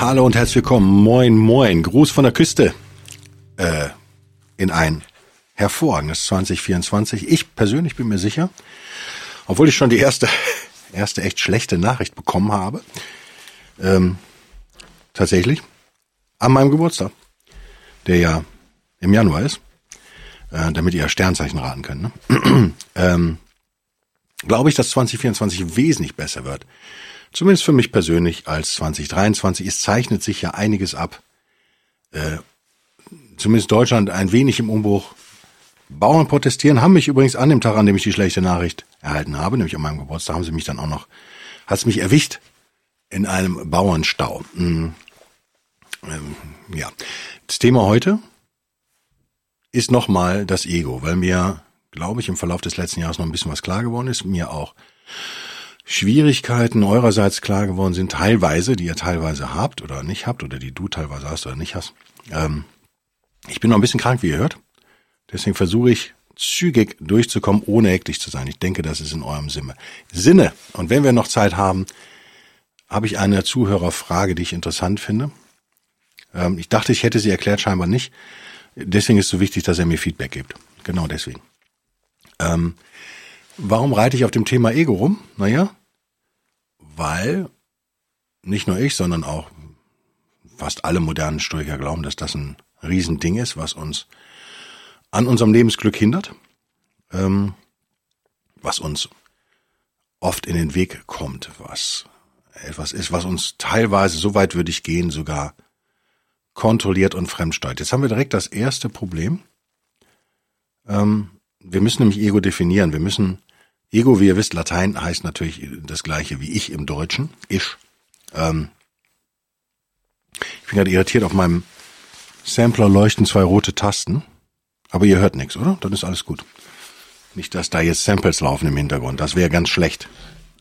Hallo und herzlich willkommen. Moin, moin. Gruß von der Küste. Äh, in ein hervorragendes 2024. Ich persönlich bin mir sicher, obwohl ich schon die erste, erste echt schlechte Nachricht bekommen habe, ähm, tatsächlich, an meinem Geburtstag, der ja im Januar ist, äh, damit ihr Sternzeichen raten könnt, ne? ähm, glaube ich, dass 2024 wesentlich besser wird. Zumindest für mich persönlich als 2023. Es zeichnet sich ja einiges ab. Äh, zumindest Deutschland ein wenig im Umbruch. Bauern protestieren, haben mich übrigens an dem Tag, an dem ich die schlechte Nachricht erhalten habe, nämlich an meinem Geburtstag, haben sie mich dann auch noch, hat es mich erwischt in einem Bauernstau. Mhm. Ähm, ja. Das Thema heute ist nochmal das Ego, weil mir, glaube ich, im Verlauf des letzten Jahres noch ein bisschen was klar geworden ist, mir auch Schwierigkeiten eurerseits klar geworden sind, teilweise, die ihr teilweise habt oder nicht habt oder die du teilweise hast oder nicht hast. Ähm, ich bin noch ein bisschen krank, wie ihr hört. Deswegen versuche ich zügig durchzukommen, ohne hektisch zu sein. Ich denke, das ist in eurem Sinne. Sinne. Und wenn wir noch Zeit haben, habe ich eine Zuhörerfrage, die ich interessant finde. Ähm, ich dachte, ich hätte sie erklärt, scheinbar nicht. Deswegen ist es so wichtig, dass er mir Feedback gibt. Genau deswegen. Ähm, Warum reite ich auf dem Thema Ego rum? Naja, weil nicht nur ich, sondern auch fast alle modernen Stoiker glauben, dass das ein Riesending ist, was uns an unserem Lebensglück hindert, ähm, was uns oft in den Weg kommt, was etwas ist, was uns teilweise, so weit würde ich gehen, sogar kontrolliert und fremdsteuert. Jetzt haben wir direkt das erste Problem. Ähm, wir müssen nämlich Ego definieren. Wir müssen Ego, wie ihr wisst, Latein heißt natürlich das gleiche wie ich im Deutschen. Ich. Ähm, ich bin gerade irritiert, auf meinem Sampler leuchten zwei rote Tasten. Aber ihr hört nichts, oder? Dann ist alles gut. Nicht, dass da jetzt Samples laufen im Hintergrund. Das wäre ganz schlecht.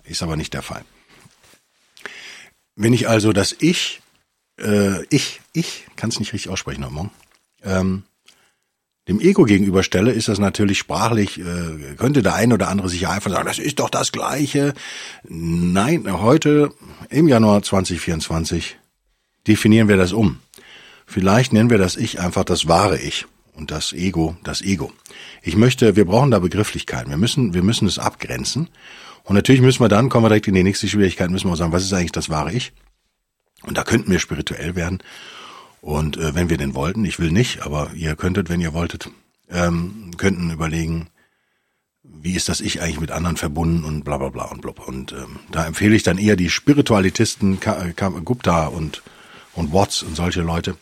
Ist aber nicht der Fall. Wenn ich also das Ich, äh, ich, ich, kann es nicht richtig aussprechen heute Morgen, ähm, dem Ego gegenüberstelle, ist das natürlich sprachlich, äh, könnte der eine oder andere sich einfach sagen, das ist doch das Gleiche. Nein, heute im Januar 2024 definieren wir das um. Vielleicht nennen wir das Ich einfach das wahre Ich und das Ego das Ego. Ich möchte, wir brauchen da Begrifflichkeiten. Wir müssen, wir müssen es abgrenzen. Und natürlich müssen wir dann, kommen wir direkt in die nächste Schwierigkeit, müssen wir sagen, was ist eigentlich das wahre Ich? Und da könnten wir spirituell werden und äh, wenn wir denn wollten, ich will nicht, aber ihr könntet, wenn ihr wolltet, ähm, könnten überlegen, wie ist das Ich eigentlich mit anderen verbunden und bla bla bla und blub. Und ähm, da empfehle ich dann eher die Spiritualitisten Ka Ka Gupta und, und Watts und solche Leute.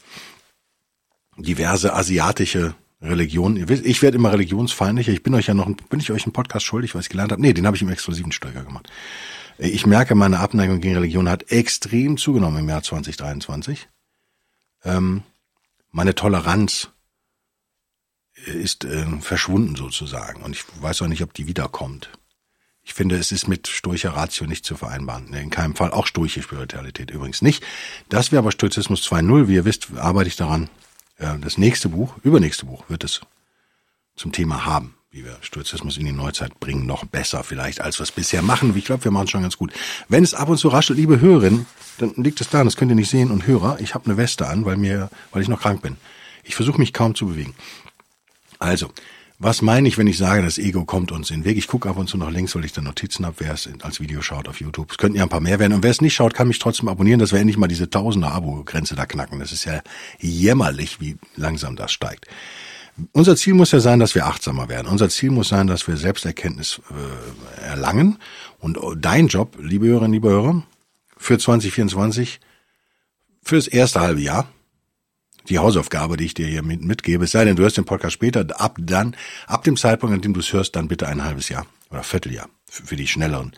Diverse asiatische Religionen. Ich werde immer religionsfeindlicher. Ich bin euch ja noch, bin ich euch einen Podcast schuldig, was ich gelernt habe? Nee, den habe ich im exklusiven Steuer gemacht. Ich merke, meine Abneigung gegen Religion hat extrem zugenommen im Jahr 2023 ähm, meine Toleranz ist äh, verschwunden sozusagen. Und ich weiß auch nicht, ob die wiederkommt. Ich finde, es ist mit stoischer Ratio nicht zu vereinbaren. In keinem Fall. Auch stoische Spiritualität übrigens nicht. Das wäre aber Stoizismus 2.0. Wie ihr wisst, arbeite ich daran. Äh, das nächste Buch, übernächste Buch, wird es zum Thema haben wie wir Stoizismus in die Neuzeit bringen, noch besser vielleicht, als wir es bisher machen. Ich glaube, wir machen es schon ganz gut. Wenn es ab und zu raschelt, liebe Hörerinnen, dann liegt es daran, das könnt ihr nicht sehen. Und Hörer, ich habe eine Weste an, weil mir, weil ich noch krank bin. Ich versuche mich kaum zu bewegen. Also, was meine ich, wenn ich sage, das Ego kommt uns in den Weg? Ich gucke ab und zu nach links, weil ich da Notizen habe, wer es als Video schaut auf YouTube. Es könnten ja ein paar mehr werden. Und wer es nicht schaut, kann mich trotzdem abonnieren, dass wir endlich mal diese Tausender Abo-Grenze da knacken. Das ist ja jämmerlich, wie langsam das steigt. Unser Ziel muss ja sein, dass wir achtsamer werden. Unser Ziel muss sein, dass wir Selbsterkenntnis äh, erlangen. Und dein Job, liebe Hörerinnen, liebe Hörer, für 2024, fürs erste halbe Jahr, die Hausaufgabe, die ich dir hier mit, mitgebe, es sei denn, du hörst den Podcast später, ab dann, ab dem Zeitpunkt, an dem du es hörst, dann bitte ein halbes Jahr oder Vierteljahr für, für die schnelleren,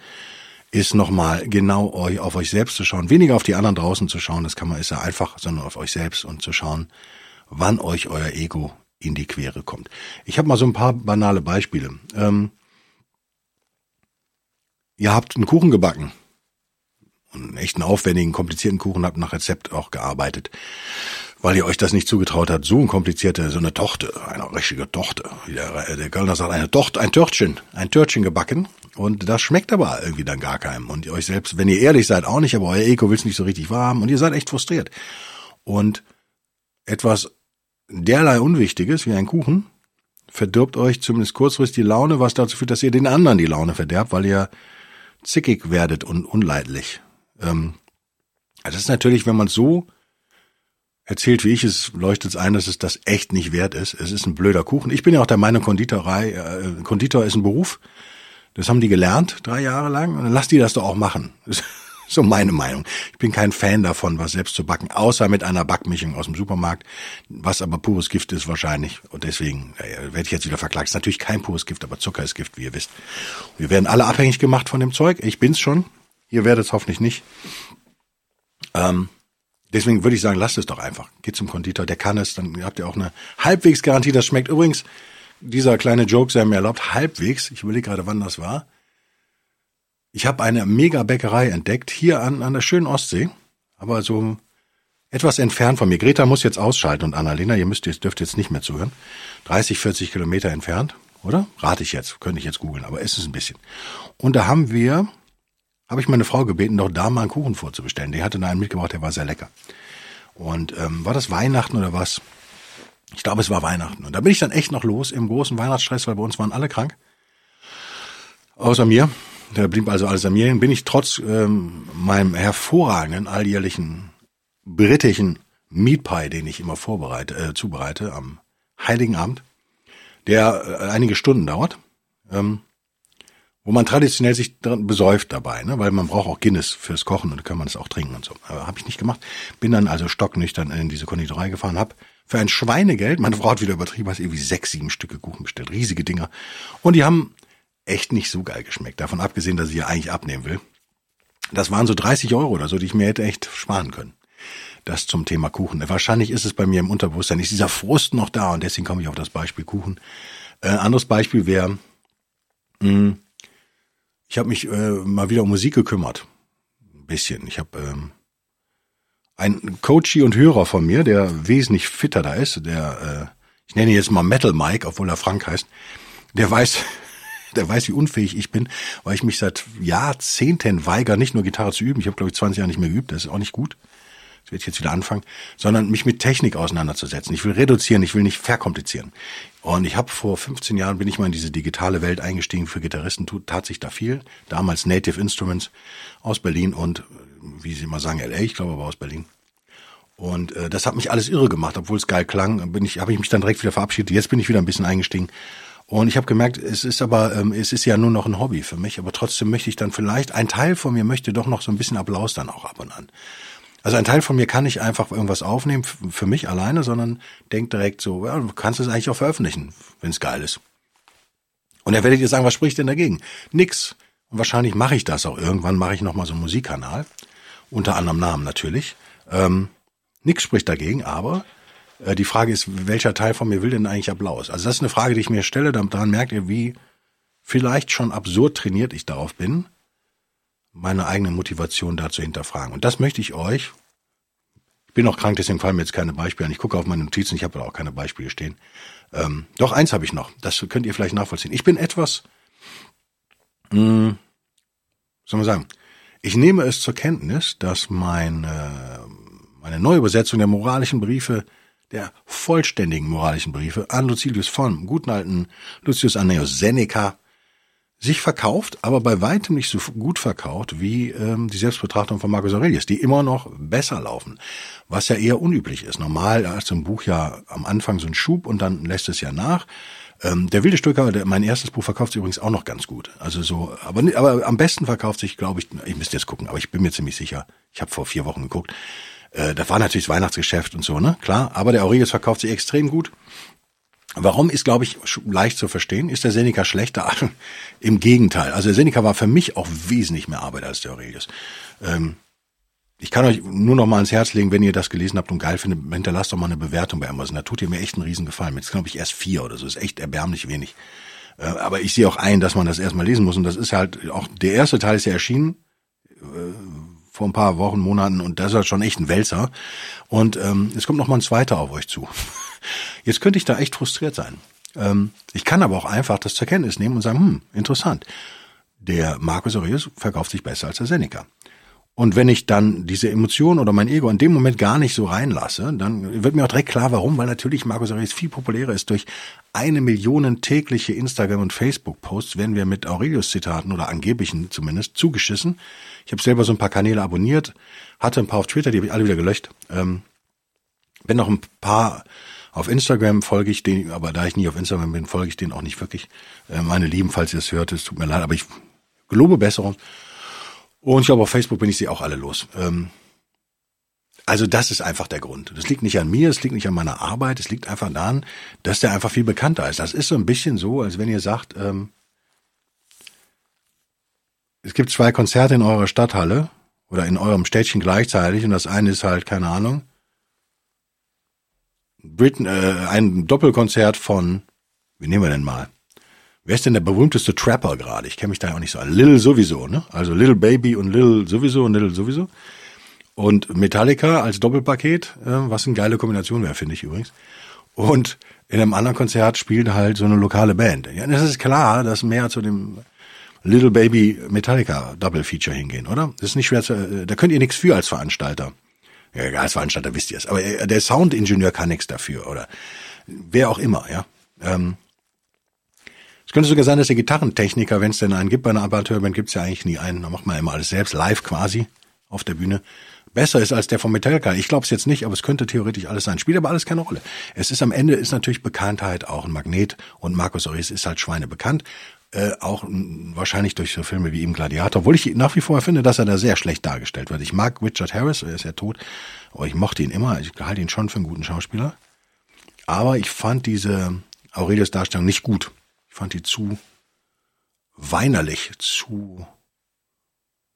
ist nochmal genau euch, auf euch selbst zu schauen, weniger auf die anderen draußen zu schauen, das kann man, ist ja einfach, sondern auf euch selbst und zu schauen, wann euch euer Ego in die Quere kommt. Ich habe mal so ein paar banale Beispiele. Ähm, ihr habt einen Kuchen gebacken. Einen echten aufwendigen, komplizierten Kuchen habt nach Rezept auch gearbeitet weil ihr euch das nicht zugetraut habt, so ein komplizierte, so eine Tochter, eine richtige Tochter, der, der Kölner sagt, eine Tochter, ein Törtchen, ein Törtchen gebacken und das schmeckt aber irgendwie dann gar keinem und ihr euch selbst, wenn ihr ehrlich seid, auch nicht, aber euer Ego will es nicht so richtig warm und ihr seid echt frustriert. Und etwas derlei Unwichtiges wie ein Kuchen verdirbt euch zumindest kurzfristig die Laune, was dazu führt, dass ihr den anderen die Laune verderbt, weil ihr zickig werdet und unleidlich. Ähm, das ist natürlich, wenn man so erzählt, wie ich es, leuchtet es ein, dass es das echt nicht wert ist. Es ist ein blöder Kuchen. Ich bin ja auch der Meinung, Konditorei, äh, Konditor ist ein Beruf. Das haben die gelernt, drei Jahre lang. Und dann lass die das doch auch machen. So meine Meinung. Ich bin kein Fan davon, was selbst zu backen, außer mit einer Backmischung aus dem Supermarkt, was aber pures Gift ist wahrscheinlich. Und deswegen äh, werde ich jetzt wieder verklagt. Ist natürlich kein pures Gift, aber Zucker ist Gift, wie ihr wisst. Wir werden alle abhängig gemacht von dem Zeug. Ich bin's schon. Ihr werdet es hoffentlich nicht. Ähm, Deswegen würde ich sagen, lasst es doch einfach. Geht zum Konditor, der kann es, dann habt ihr auch eine halbwegs Garantie. Das schmeckt übrigens, dieser kleine Joke sei mir erlaubt, halbwegs. Ich überlege gerade, wann das war. Ich habe eine Mega-Bäckerei entdeckt, hier an, an der schönen Ostsee, aber so etwas entfernt von mir. Greta muss jetzt ausschalten und Annalena, ihr müsst jetzt, dürft jetzt nicht mehr zuhören. 30, 40 Kilometer entfernt, oder? Rate ich jetzt, könnte ich jetzt googeln, aber es ist ein bisschen. Und da haben wir habe ich meine Frau gebeten, doch da mal einen Kuchen vorzubestellen. Die hatte da einen mitgebracht, der war sehr lecker. Und ähm, war das Weihnachten oder was? Ich glaube, es war Weihnachten. Und da bin ich dann echt noch los im großen Weihnachtsstress, weil bei uns waren alle krank. Außer mir. Da blieb also alles an mir. Bin ich trotz ähm, meinem hervorragenden alljährlichen britischen Meat Pie, den ich immer vorbereite, äh, zubereite am Heiligen Abend, der äh, einige Stunden dauert, ähm, wo man traditionell sich besäuft dabei, ne? weil man braucht auch Guinness fürs Kochen und kann man es auch trinken und so. Aber habe ich nicht gemacht. Bin dann also stocknüchtern in diese Konditorei gefahren, habe für ein Schweinegeld, meine Frau hat wieder übertrieben, hat irgendwie sechs, sieben Stücke Kuchen bestellt, riesige Dinger. Und die haben echt nicht so geil geschmeckt, davon abgesehen, dass ich ja eigentlich abnehmen will. Das waren so 30 Euro oder so, die ich mir hätte echt sparen können. Das zum Thema Kuchen. Wahrscheinlich ist es bei mir im Unterbewusstsein, ist dieser Frust noch da und deswegen komme ich auf das Beispiel Kuchen. Äh, anderes Beispiel wäre, hm, ich habe mich äh, mal wieder um Musik gekümmert. Ein bisschen. Ich habe ähm, einen Coachie und Hörer von mir, der wesentlich fitter da ist, der, äh, ich nenne ihn jetzt mal Metal Mike, obwohl er Frank heißt, der weiß, der weiß, wie unfähig ich bin, weil ich mich seit Jahrzehnten weigere, nicht nur Gitarre zu üben. Ich habe, glaube ich, 20 Jahre nicht mehr geübt, das ist auch nicht gut das werde ich jetzt wieder anfangen, sondern mich mit Technik auseinanderzusetzen. Ich will reduzieren, ich will nicht verkomplizieren. Und ich habe vor 15 Jahren bin ich mal in diese digitale Welt eingestiegen. Für Gitarristen tut, tat sich da viel. Damals Native Instruments aus Berlin und, wie sie immer sagen, LA, ich glaube aber aus Berlin. Und äh, das hat mich alles irre gemacht, obwohl es geil klang. Bin ich, habe ich mich dann direkt wieder verabschiedet. Jetzt bin ich wieder ein bisschen eingestiegen. Und ich habe gemerkt, es ist aber, ähm, es ist ja nur noch ein Hobby für mich. Aber trotzdem möchte ich dann vielleicht, ein Teil von mir möchte doch noch so ein bisschen Applaus dann auch ab und an. Also ein Teil von mir kann nicht einfach irgendwas aufnehmen für mich alleine, sondern denkt direkt so, ja, du kannst es eigentlich auch veröffentlichen, wenn es geil ist. Und dann werdet ihr sagen, was spricht denn dagegen? Nix. Und wahrscheinlich mache ich das auch. Irgendwann mache ich nochmal so einen Musikkanal. Unter anderem Namen natürlich. Ähm, nix spricht dagegen, aber die Frage ist, welcher Teil von mir will denn eigentlich Applaus? Also das ist eine Frage, die ich mir stelle. Daran merkt ihr, wie vielleicht schon absurd trainiert ich darauf bin meine eigene Motivation da zu hinterfragen. Und das möchte ich euch, ich bin auch krank, deswegen fallen mir jetzt keine Beispiele an. Ich gucke auf meine Notizen, ich habe da auch keine Beispiele stehen. Ähm, doch, eins habe ich noch, das könnt ihr vielleicht nachvollziehen. Ich bin etwas, mh, hm, soll man sagen, ich nehme es zur Kenntnis, dass meine, meine Neuübersetzung der moralischen Briefe der vollständigen moralischen Briefe an Lucilius von guten alten Lucius Annaeus Seneca sich verkauft, aber bei weitem nicht so gut verkauft wie ähm, die Selbstbetrachtung von Marcus Aurelius, die immer noch besser laufen, was ja eher unüblich ist. Normal so ein Buch ja am Anfang so einen Schub und dann lässt es ja nach. Ähm, der wilde Stücker, der, mein erstes Buch verkauft sich übrigens auch noch ganz gut. Also so, aber, aber am besten verkauft sich, glaube ich, ich müsste jetzt gucken, aber ich bin mir ziemlich sicher. Ich habe vor vier Wochen geguckt. Äh, da war natürlich das Weihnachtsgeschäft und so, ne? Klar, aber der Aurelius verkauft sich extrem gut. Warum ist, glaube ich, leicht zu verstehen. Ist der Seneca schlechter? Im Gegenteil. Also der Seneca war für mich auch wesentlich mehr Arbeit als der Aurelius. Ähm, ich kann euch nur noch mal ans Herz legen, wenn ihr das gelesen habt und geil findet, hinterlasst doch mal eine Bewertung bei Amazon. Da tut ihr mir echt einen riesen Gefallen. Jetzt glaube ich erst vier oder so. Ist echt erbärmlich wenig. Äh, aber ich sehe auch ein, dass man das erstmal lesen muss. Und das ist halt auch, der erste Teil ist ja erschienen äh, vor ein paar Wochen, Monaten und das ist halt schon echt ein Wälzer. Und ähm, es kommt noch mal ein zweiter auf euch zu. Jetzt könnte ich da echt frustriert sein. Ähm, ich kann aber auch einfach das zur Kenntnis nehmen und sagen, hm, interessant. Der Marcus Aurelius verkauft sich besser als der Seneca. Und wenn ich dann diese Emotion oder mein Ego in dem Moment gar nicht so reinlasse, dann wird mir auch direkt klar, warum, weil natürlich Markus Aurelius viel populärer ist. Durch eine Million tägliche Instagram- und Facebook-Posts werden wir mit Aurelius-Zitaten oder angeblichen zumindest zugeschissen. Ich habe selber so ein paar Kanäle abonniert, hatte ein paar auf Twitter, die habe ich alle wieder gelöscht. Ähm, bin noch ein paar auf Instagram folge ich den, aber da ich nie auf Instagram bin, folge ich den auch nicht wirklich. Äh, meine Lieben, falls ihr es hört, es tut mir leid, aber ich gelobe Besserung. Und ich glaube, auf Facebook bin ich sie auch alle los. Ähm, also das ist einfach der Grund. Das liegt nicht an mir, es liegt nicht an meiner Arbeit, es liegt einfach daran, dass der einfach viel bekannter ist. Das ist so ein bisschen so, als wenn ihr sagt, ähm, es gibt zwei Konzerte in eurer Stadthalle oder in eurem Städtchen gleichzeitig und das eine ist halt, keine Ahnung, Britain, äh, ein Doppelkonzert von, wie nehmen wir denn mal? Wer ist denn der berühmteste Trapper gerade? Ich kenne mich da auch nicht so an. Lil sowieso, ne? Also Little Baby und Lil sowieso und Little sowieso. Und Metallica als Doppelpaket, äh, was eine geile Kombination wäre, finde ich übrigens. Und in einem anderen Konzert spielt halt so eine lokale Band. Ja, das ist klar, dass mehr zu dem Little Baby Metallica Double Feature hingehen, oder? Das ist nicht schwer zu, äh, da könnt ihr nichts für als Veranstalter. Ja, als Veranstalter wisst ihr es. Aber äh, der Soundingenieur kann nichts dafür, oder wer auch immer, ja. Ähm, könnte sogar sein, dass der Gitarrentechniker, wenn es denn einen gibt bei einer Amateurband, gibt's ja eigentlich nie einen, da macht man immer alles selbst, live quasi, auf der Bühne, besser ist als der von Metallica. Ich glaube es jetzt nicht, aber es könnte theoretisch alles sein. Spielt aber alles keine Rolle. Es ist am Ende ist natürlich Bekanntheit auch ein Magnet und Markus Aurelius ist halt Schweine bekannt. Äh, auch mh, wahrscheinlich durch so Filme wie ihm Gladiator, obwohl ich nach wie vor finde, dass er da sehr schlecht dargestellt wird. Ich mag Richard Harris, er ist ja tot, aber ich mochte ihn immer, ich halte ihn schon für einen guten Schauspieler. Aber ich fand diese Aurelius Darstellung nicht gut. Ich fand die zu weinerlich, zu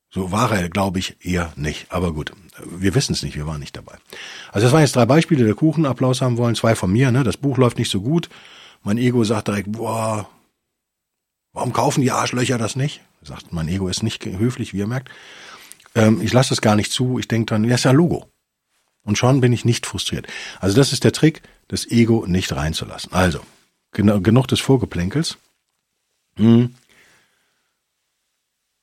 so war er, glaube ich, eher nicht. Aber gut, wir wissen es nicht, wir waren nicht dabei. Also das waren jetzt drei Beispiele, der Kuchen Applaus haben wollen, zwei von mir. Ne? Das Buch läuft nicht so gut. Mein Ego sagt direkt, boah, warum kaufen die Arschlöcher das nicht? Sagt, mein Ego ist nicht höflich, wie ihr merkt. Ähm, ich lasse das gar nicht zu. Ich denke dann, ja, ist ja Logo. Und schon bin ich nicht frustriert. Also das ist der Trick, das Ego nicht reinzulassen. Also, genug des Vorgeplänkels. Hm.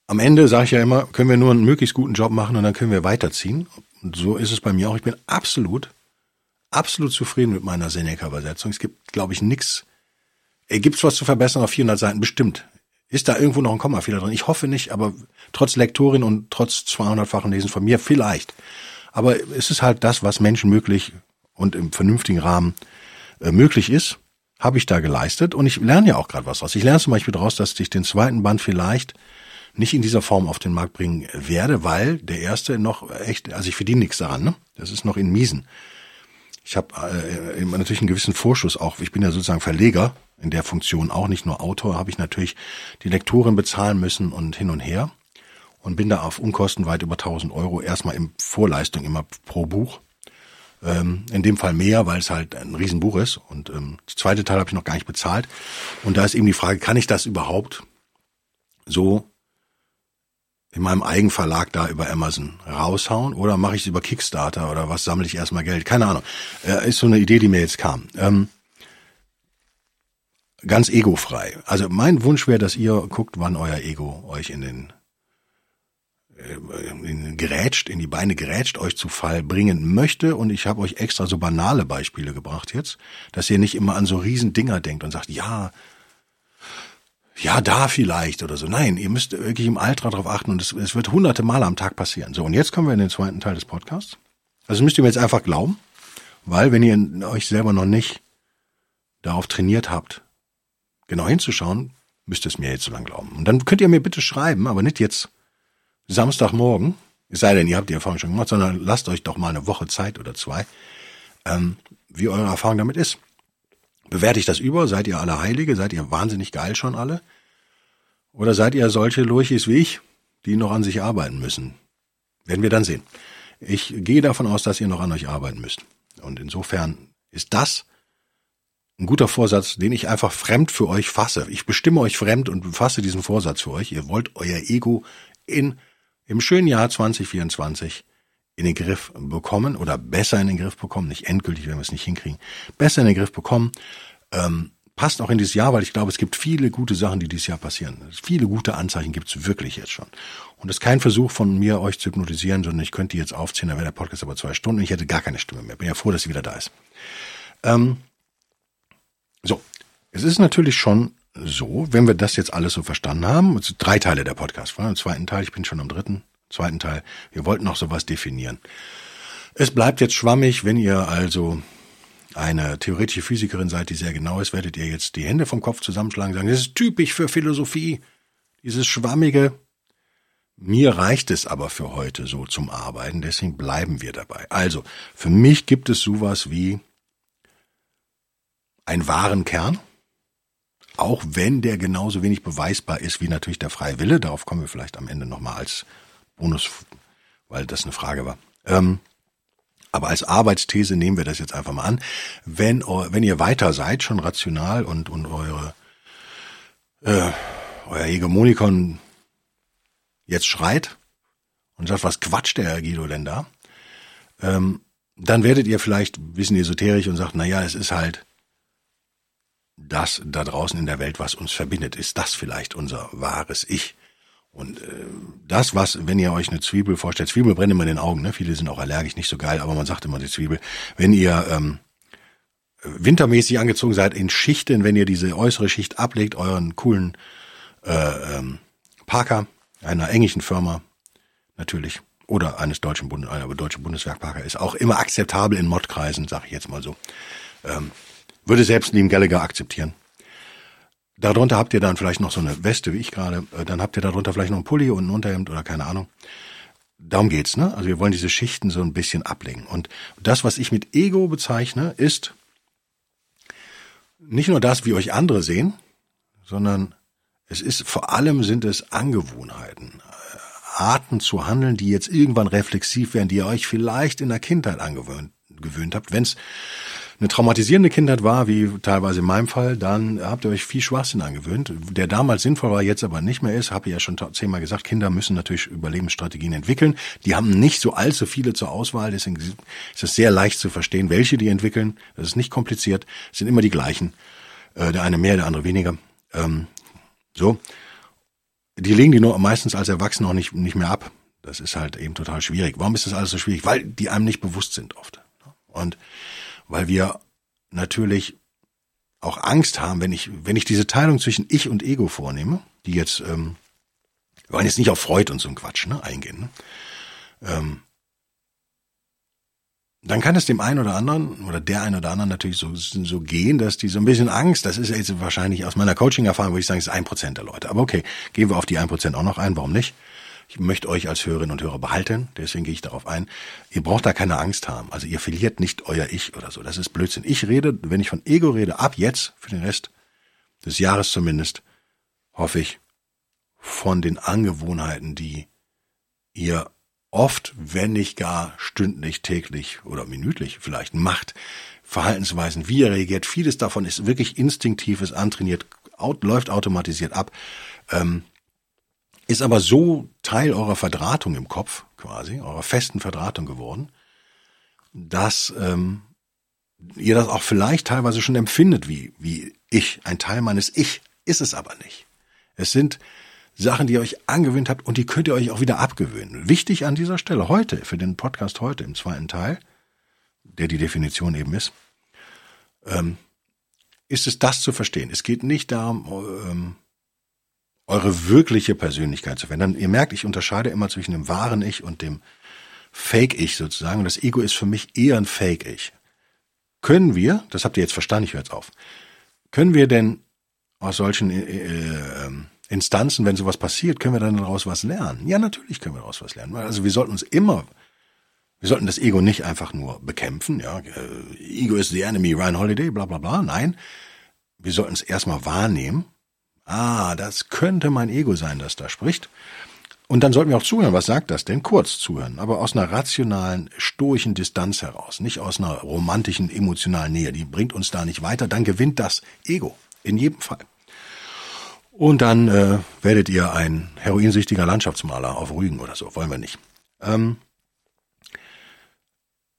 Am Ende sage ich ja immer, können wir nur einen möglichst guten Job machen und dann können wir weiterziehen. Und so ist es bei mir auch. Ich bin absolut, absolut zufrieden mit meiner Seneca-Übersetzung. Es gibt, glaube ich, nichts. Gibt es was zu verbessern auf 400 Seiten? Bestimmt. Ist da irgendwo noch ein Kommafehler drin? Ich hoffe nicht, aber trotz Lektorin und trotz 200-fachen Lesen von mir vielleicht. Aber es ist halt das, was Menschen möglich und im vernünftigen Rahmen äh, möglich ist habe ich da geleistet und ich lerne ja auch gerade was draus. Ich lerne zum Beispiel daraus, dass ich den zweiten Band vielleicht nicht in dieser Form auf den Markt bringen werde, weil der erste noch echt, also ich verdiene nichts daran, ne? Das ist noch in Miesen. Ich habe äh, natürlich einen gewissen Vorschuss auch. Ich bin ja sozusagen Verleger in der Funktion, auch nicht nur Autor, habe ich natürlich die Lektorin bezahlen müssen und hin und her und bin da auf Unkosten weit über 1000 Euro erstmal in Vorleistung immer pro Buch ähm, in dem Fall mehr, weil es halt ein Riesenbuch ist. Und ähm, die zweite Teil habe ich noch gar nicht bezahlt. Und da ist eben die Frage, kann ich das überhaupt so in meinem Eigenverlag da über Amazon raushauen oder mache ich es über Kickstarter oder was sammle ich erstmal Geld? Keine Ahnung. Äh, ist so eine Idee, die mir jetzt kam. Ähm, ganz egofrei. Also mein Wunsch wäre, dass ihr guckt, wann euer Ego euch in den gerätscht, in die Beine gerätscht, euch zu Fall bringen möchte. Und ich habe euch extra so banale Beispiele gebracht jetzt, dass ihr nicht immer an so riesen Dinger denkt und sagt, ja, ja, da vielleicht oder so. Nein, ihr müsst wirklich im Alter darauf achten und es, es wird hunderte Male am Tag passieren. So, und jetzt kommen wir in den zweiten Teil des Podcasts. Also müsst ihr mir jetzt einfach glauben, weil wenn ihr euch selber noch nicht darauf trainiert habt, genau hinzuschauen, müsst ihr es mir jetzt so lang glauben. Und dann könnt ihr mir bitte schreiben, aber nicht jetzt Samstagmorgen, es sei denn, ihr habt die Erfahrung schon gemacht, sondern lasst euch doch mal eine Woche Zeit oder zwei, ähm, wie eure Erfahrung damit ist. Bewerte ich das über? Seid ihr alle Heilige? Seid ihr wahnsinnig geil schon alle? Oder seid ihr solche Lurchis wie ich, die noch an sich arbeiten müssen? Werden wir dann sehen. Ich gehe davon aus, dass ihr noch an euch arbeiten müsst. Und insofern ist das ein guter Vorsatz, den ich einfach fremd für euch fasse. Ich bestimme euch fremd und fasse diesen Vorsatz für euch. Ihr wollt euer Ego in, im schönen Jahr 2024 in den Griff bekommen oder besser in den Griff bekommen, nicht endgültig, wenn wir es nicht hinkriegen, besser in den Griff bekommen. Ähm, passt auch in dieses Jahr, weil ich glaube, es gibt viele gute Sachen, die dieses Jahr passieren. Viele gute Anzeichen gibt es wirklich jetzt schon. Und es ist kein Versuch von mir, euch zu hypnotisieren, sondern ich könnte jetzt aufziehen, dann wäre der Podcast aber zwei Stunden und ich hätte gar keine Stimme mehr. Bin ja froh, dass sie wieder da ist. Ähm, so, es ist natürlich schon so, wenn wir das jetzt alles so verstanden haben, also drei Teile der Podcast, war im zweiten Teil, ich bin schon am dritten, zweiten Teil, wir wollten noch sowas definieren. Es bleibt jetzt schwammig, wenn ihr also eine theoretische Physikerin seid, die sehr genau ist, werdet ihr jetzt die Hände vom Kopf zusammenschlagen und sagen, das ist typisch für Philosophie, dieses schwammige. Mir reicht es aber für heute so zum Arbeiten, deswegen bleiben wir dabei. Also, für mich gibt es sowas wie einen wahren Kern, auch wenn der genauso wenig beweisbar ist wie natürlich der freie Wille. Darauf kommen wir vielleicht am Ende nochmal als Bonus, weil das eine Frage war. Ähm, aber als Arbeitsthese nehmen wir das jetzt einfach mal an. Wenn, wenn ihr weiter seid, schon rational und, und eure, äh, euer Hegemonikon jetzt schreit und sagt, was quatscht der Herr Guido denn da? Ähm, dann werdet ihr vielleicht ein bisschen esoterisch und sagt, na ja, es ist halt das da draußen in der Welt, was uns verbindet. Ist das vielleicht unser wahres Ich? Und äh, das, was, wenn ihr euch eine Zwiebel vorstellt, Zwiebel brennt immer in den Augen, ne? Viele sind auch allergisch, nicht so geil, aber man sagt immer die Zwiebel. Wenn ihr ähm, wintermäßig angezogen seid in Schichten, wenn ihr diese äußere Schicht ablegt, euren coolen äh, ähm, Parker einer englischen Firma natürlich oder eines deutschen Bund einer deutschen Bundeswerkparker ist auch immer akzeptabel in Modkreisen, sage ich jetzt mal so. Ähm, würde selbst Liam Gallagher akzeptieren. Darunter habt ihr dann vielleicht noch so eine Weste, wie ich gerade. Äh, dann habt ihr darunter vielleicht noch einen Pulli und ein Unterhemd oder keine Ahnung. Darum geht's, ne? Also wir wollen diese Schichten so ein bisschen ablegen. Und das, was ich mit Ego bezeichne, ist nicht nur das, wie euch andere sehen, sondern es ist vor allem sind es Angewohnheiten, äh, Arten zu handeln, die jetzt irgendwann reflexiv werden, die ihr euch vielleicht in der Kindheit angewöhnt gewöhnt habt. Wenn es eine traumatisierende Kindheit war, wie teilweise in meinem Fall, dann habt ihr euch viel Schwachsinn angewöhnt, der damals sinnvoll war, jetzt aber nicht mehr ist. Habe ich ja schon zehnmal gesagt, Kinder müssen natürlich Überlebensstrategien entwickeln. Die haben nicht so allzu viele zur Auswahl, deswegen ist es sehr leicht zu verstehen, welche die entwickeln. Das ist nicht kompliziert, es sind immer die gleichen. Äh, der eine mehr, der andere weniger. Ähm, so. Die legen die nur meistens als Erwachsene auch nicht, nicht mehr ab. Das ist halt eben total schwierig. Warum ist das alles so schwierig? Weil die einem nicht bewusst sind oft. Und weil wir natürlich auch Angst haben, wenn ich, wenn ich diese Teilung zwischen Ich und Ego vornehme, die jetzt, ähm, wir wollen jetzt nicht auf Freud und so ein Quatsch ne, eingehen, ne? Ähm, dann kann es dem einen oder anderen oder der einen oder anderen natürlich so, so gehen, dass die so ein bisschen Angst, das ist jetzt wahrscheinlich aus meiner Coaching-Erfahrung, würde ich sagen, es ist ein Prozent der Leute. Aber okay, gehen wir auf die ein Prozent auch noch ein, warum nicht? Ich möchte euch als Hörerinnen und Hörer behalten, deswegen gehe ich darauf ein. Ihr braucht da keine Angst haben. Also ihr verliert nicht euer Ich oder so. Das ist Blödsinn. Ich rede, wenn ich von Ego rede, ab jetzt, für den Rest des Jahres zumindest, hoffe ich, von den Angewohnheiten, die ihr oft, wenn nicht gar stündlich, täglich oder minütlich vielleicht macht, Verhaltensweisen, wie ihr reagiert. Vieles davon ist wirklich instinktives, antrainiert, läuft automatisiert ab. Ähm, ist aber so Teil eurer Verdrahtung im Kopf, quasi, eurer festen Verdrahtung geworden, dass ähm, ihr das auch vielleicht teilweise schon empfindet wie, wie ich, ein Teil meines Ich, ist es aber nicht. Es sind Sachen, die ihr euch angewöhnt habt und die könnt ihr euch auch wieder abgewöhnen. Wichtig an dieser Stelle heute, für den Podcast heute im zweiten Teil, der die Definition eben ist, ähm, ist es das zu verstehen. Es geht nicht darum, ähm, eure wirkliche Persönlichkeit zu verändern. Ihr merkt, ich unterscheide immer zwischen dem wahren Ich und dem Fake-Ich sozusagen. Das Ego ist für mich eher ein Fake-Ich. Können wir, das habt ihr jetzt verstanden, ich höre jetzt auf, können wir denn aus solchen äh, äh, Instanzen, wenn sowas passiert, können wir dann daraus was lernen? Ja, natürlich können wir daraus was lernen. Also wir sollten uns immer, Wir sollten das Ego nicht einfach nur bekämpfen, ja, äh, Ego is the enemy, Ryan Holiday, bla bla bla. Nein, wir sollten es erstmal wahrnehmen. Ah, das könnte mein Ego sein, das da spricht. Und dann sollten wir auch zuhören. Was sagt das denn? Kurz zuhören, aber aus einer rationalen, stoischen Distanz heraus, nicht aus einer romantischen, emotionalen Nähe. Die bringt uns da nicht weiter. Dann gewinnt das Ego. In jedem Fall. Und dann äh, werdet ihr ein heroinsüchtiger Landschaftsmaler auf Rügen oder so. Wollen wir nicht. Ähm,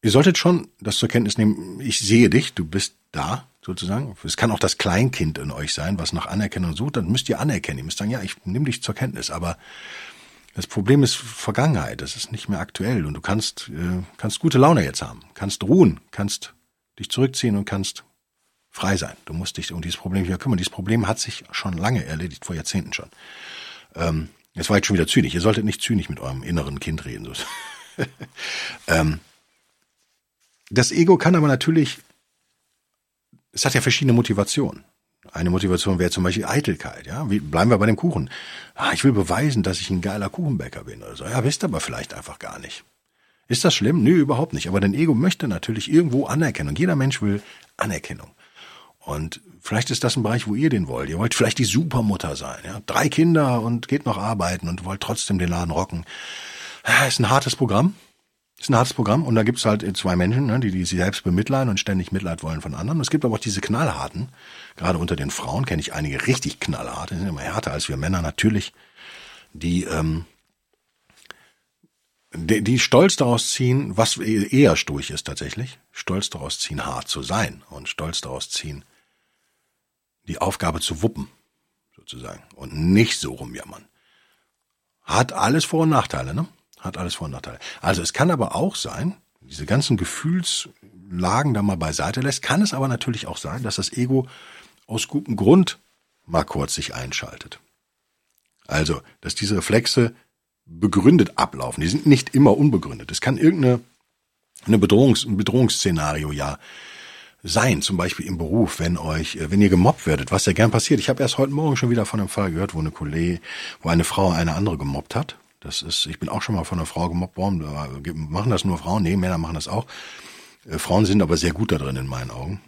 ihr solltet schon das zur Kenntnis nehmen, ich sehe dich, du bist da, sozusagen. Es kann auch das Kleinkind in euch sein, was nach Anerkennung sucht. Dann müsst ihr anerkennen. Ihr müsst sagen, ja, ich nehme dich zur Kenntnis. Aber das Problem ist Vergangenheit. Das ist nicht mehr aktuell. Und du kannst, äh, kannst gute Laune jetzt haben. Kannst ruhen. Kannst dich zurückziehen und kannst frei sein. Du musst dich um dieses Problem mehr kümmern. Dieses Problem hat sich schon lange erledigt, vor Jahrzehnten schon. Ähm, jetzt war ich schon wieder zynisch. Ihr solltet nicht zynisch mit eurem inneren Kind reden. ähm, das Ego kann aber natürlich, es hat ja verschiedene Motivationen. Eine Motivation wäre zum Beispiel Eitelkeit, ja. Wie, bleiben wir bei dem Kuchen. Ah, ich will beweisen, dass ich ein geiler Kuchenbäcker bin oder so. Ja, wisst aber vielleicht einfach gar nicht. Ist das schlimm? Nö, überhaupt nicht. Aber dein Ego möchte natürlich irgendwo Anerkennung. Jeder Mensch will Anerkennung. Und vielleicht ist das ein Bereich, wo ihr den wollt. Ihr wollt vielleicht die Supermutter sein. Ja? Drei Kinder und geht noch arbeiten und wollt trotzdem den Laden rocken. Ja, ist ein hartes Programm. Ist ein hartes Programm. Und da gibt's halt zwei Menschen, ne, die, die sich selbst bemitleiden und ständig Mitleid wollen von anderen. Es gibt aber auch diese knallharten. Gerade unter den Frauen kenne ich einige richtig knallharte. Die sind immer härter als wir Männer natürlich. Die, ähm, die, die stolz daraus ziehen, was eher stoisch ist tatsächlich, stolz daraus ziehen, hart zu sein und stolz daraus ziehen, die Aufgabe zu wuppen, sozusagen, und nicht so rumjammern. Hat alles Vor- und Nachteile, ne? Hat alles Vor- und Nachteile. Also es kann aber auch sein, diese ganzen Gefühlslagen da mal beiseite lässt, kann es aber natürlich auch sein, dass das Ego aus gutem Grund mal kurz sich einschaltet. Also, dass diese Reflexe begründet ablaufen. Die sind nicht immer unbegründet. Es kann irgendeine eine Bedrohungs, ein Bedrohungsszenario ja sein, zum Beispiel im Beruf, wenn euch, äh, wenn ihr gemobbt werdet, was ja gern passiert. Ich habe erst heute Morgen schon wieder von einem Fall gehört, wo eine Kollege, wo eine Frau eine andere gemobbt hat. Das ist, ich bin auch schon mal von einer Frau gemobbt worden. Machen das nur Frauen? Nee, Männer machen das auch. Äh, Frauen sind aber sehr gut da drin in meinen Augen.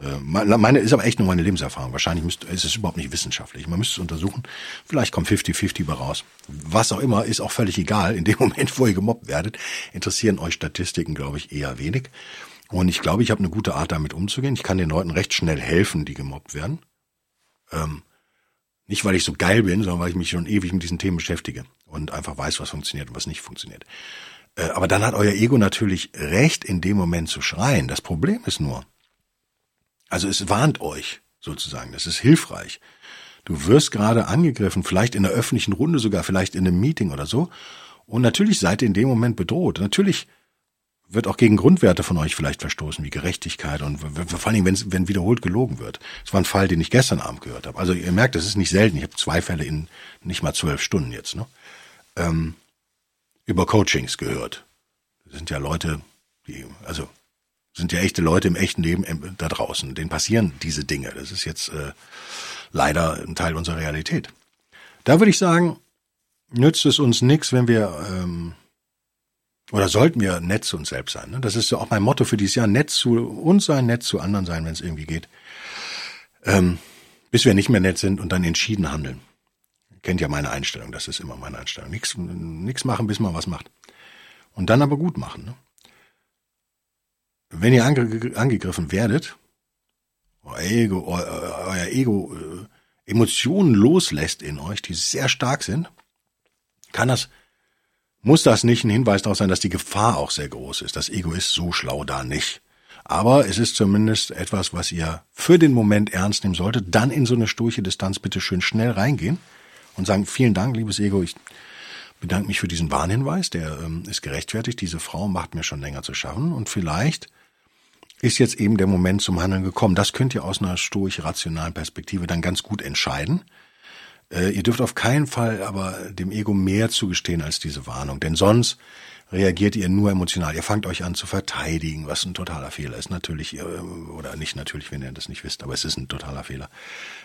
Äh, meine ist aber echt nur meine Lebenserfahrung. Wahrscheinlich müsste, ist es überhaupt nicht wissenschaftlich. Man müsste es untersuchen. Vielleicht kommt 50-50 bei raus. Was auch immer, ist auch völlig egal. In dem Moment, wo ihr gemobbt werdet, interessieren euch Statistiken, glaube ich, eher wenig. Und ich glaube, ich habe eine gute Art, damit umzugehen. Ich kann den Leuten recht schnell helfen, die gemobbt werden. Ähm, nicht, weil ich so geil bin, sondern weil ich mich schon ewig mit diesen Themen beschäftige und einfach weiß, was funktioniert und was nicht funktioniert. Äh, aber dann hat euer Ego natürlich recht, in dem Moment zu schreien. Das Problem ist nur, also es warnt euch sozusagen, das ist hilfreich. Du wirst gerade angegriffen, vielleicht in der öffentlichen Runde sogar, vielleicht in einem Meeting oder so. Und natürlich seid ihr in dem Moment bedroht. Natürlich wird auch gegen Grundwerte von euch vielleicht verstoßen, wie Gerechtigkeit und vor allen Dingen, wenn, wiederholt gelogen wird. Das war ein Fall, den ich gestern Abend gehört habe. Also ihr merkt, das ist nicht selten. Ich habe zwei Fälle in nicht mal zwölf Stunden jetzt. Ne? Ähm, über Coachings gehört. Das sind ja Leute, die, also sind ja echte Leute im echten Leben ähm, da draußen. Denen passieren diese Dinge. Das ist jetzt äh, leider ein Teil unserer Realität. Da würde ich sagen, nützt es uns nichts, wenn wir ähm, oder sollten wir nett zu uns selbst sein. Ne? Das ist ja auch mein Motto für dieses Jahr, nett zu uns sein, nett zu anderen sein, wenn es irgendwie geht. Ähm, bis wir nicht mehr nett sind und dann entschieden handeln. Kennt ja meine Einstellung, das ist immer meine Einstellung. Nichts nix machen, bis man was macht. Und dann aber gut machen. Ne? wenn ihr ange angegriffen werdet, euer Ego, euer, Ego äh, Emotionen loslässt in euch, die sehr stark sind, kann das, muss das nicht ein Hinweis darauf sein, dass die Gefahr auch sehr groß ist. Das Ego ist so schlau da nicht. Aber es ist zumindest etwas, was ihr für den Moment ernst nehmen solltet. Dann in so eine sturche Distanz bitte schön schnell reingehen und sagen, vielen Dank, liebes Ego, ich bedanke mich für diesen Warnhinweis, der ähm, ist gerechtfertigt. Diese Frau macht mir schon länger zu schaffen und vielleicht ist jetzt eben der Moment zum Handeln gekommen. Das könnt ihr aus einer stoisch-rationalen Perspektive dann ganz gut entscheiden. Äh, ihr dürft auf keinen Fall aber dem Ego mehr zugestehen als diese Warnung, denn sonst reagiert ihr nur emotional. Ihr fangt euch an zu verteidigen, was ein totaler Fehler ist. Natürlich, äh, oder nicht natürlich, wenn ihr das nicht wisst, aber es ist ein totaler Fehler.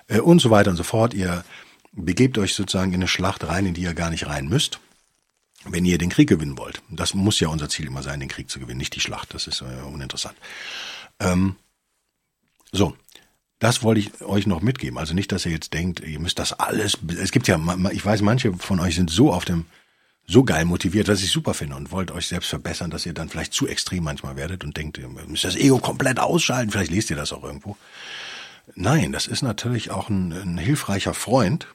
Äh, und so weiter und so fort. Ihr begebt euch sozusagen in eine Schlacht rein, in die ihr gar nicht rein müsst. wenn ihr den Krieg gewinnen wollt. Das muss ja unser Ziel immer sein, den Krieg zu gewinnen, nicht die Schlacht. Das ist äh, uninteressant. Ähm, so, das wollte ich euch noch mitgeben. Also nicht, dass ihr jetzt denkt, ihr müsst das alles. Es gibt ja, ich weiß, manche von euch sind so auf dem, so geil motiviert, was ich super finde und wollt euch selbst verbessern, dass ihr dann vielleicht zu extrem manchmal werdet und denkt, ihr müsst das Ego komplett ausschalten. Vielleicht lest ihr das auch irgendwo. Nein, das ist natürlich auch ein, ein hilfreicher Freund,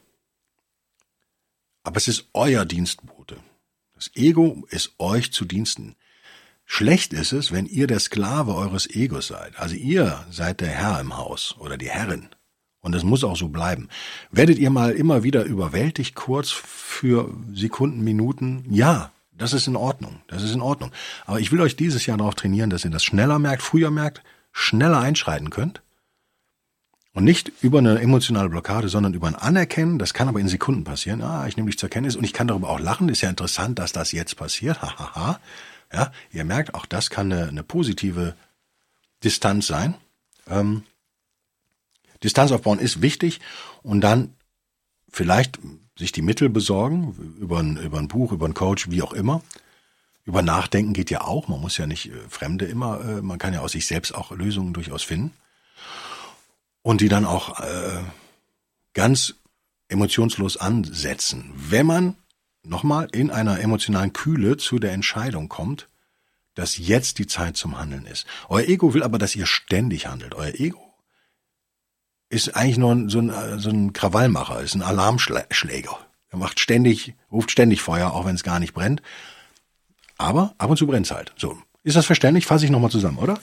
aber es ist euer Dienstbote. Das Ego ist euch zu Diensten. Schlecht ist es, wenn ihr der Sklave eures Egos seid. Also ihr seid der Herr im Haus oder die Herrin. Und es muss auch so bleiben. Werdet ihr mal immer wieder überwältigt kurz für Sekunden, Minuten? Ja, das ist in Ordnung. Das ist in Ordnung. Aber ich will euch dieses Jahr darauf trainieren, dass ihr das schneller merkt, früher merkt, schneller einschreiten könnt und nicht über eine emotionale Blockade, sondern über ein Anerkennen. Das kann aber in Sekunden passieren. Ah, ich nehme dich zur Kenntnis und ich kann darüber auch lachen. Ist ja interessant, dass das jetzt passiert. Hahaha. Ja, ihr merkt, auch das kann eine, eine positive Distanz sein. Ähm, Distanz aufbauen ist wichtig und dann vielleicht sich die Mittel besorgen über ein, über ein Buch, über ein Coach, wie auch immer. Über Nachdenken geht ja auch. Man muss ja nicht äh, Fremde immer, äh, man kann ja aus sich selbst auch Lösungen durchaus finden und die dann auch äh, ganz emotionslos ansetzen. Wenn man nochmal in einer emotionalen Kühle zu der Entscheidung kommt, dass jetzt die Zeit zum Handeln ist. Euer Ego will aber, dass ihr ständig handelt. Euer Ego ist eigentlich nur so ein, so ein Krawallmacher, ist ein Alarmschläger. Er macht ständig, ruft ständig Feuer, auch wenn es gar nicht brennt. Aber ab und zu brennt halt. So. Ist das verständlich? Fasse ich nochmal zusammen, oder?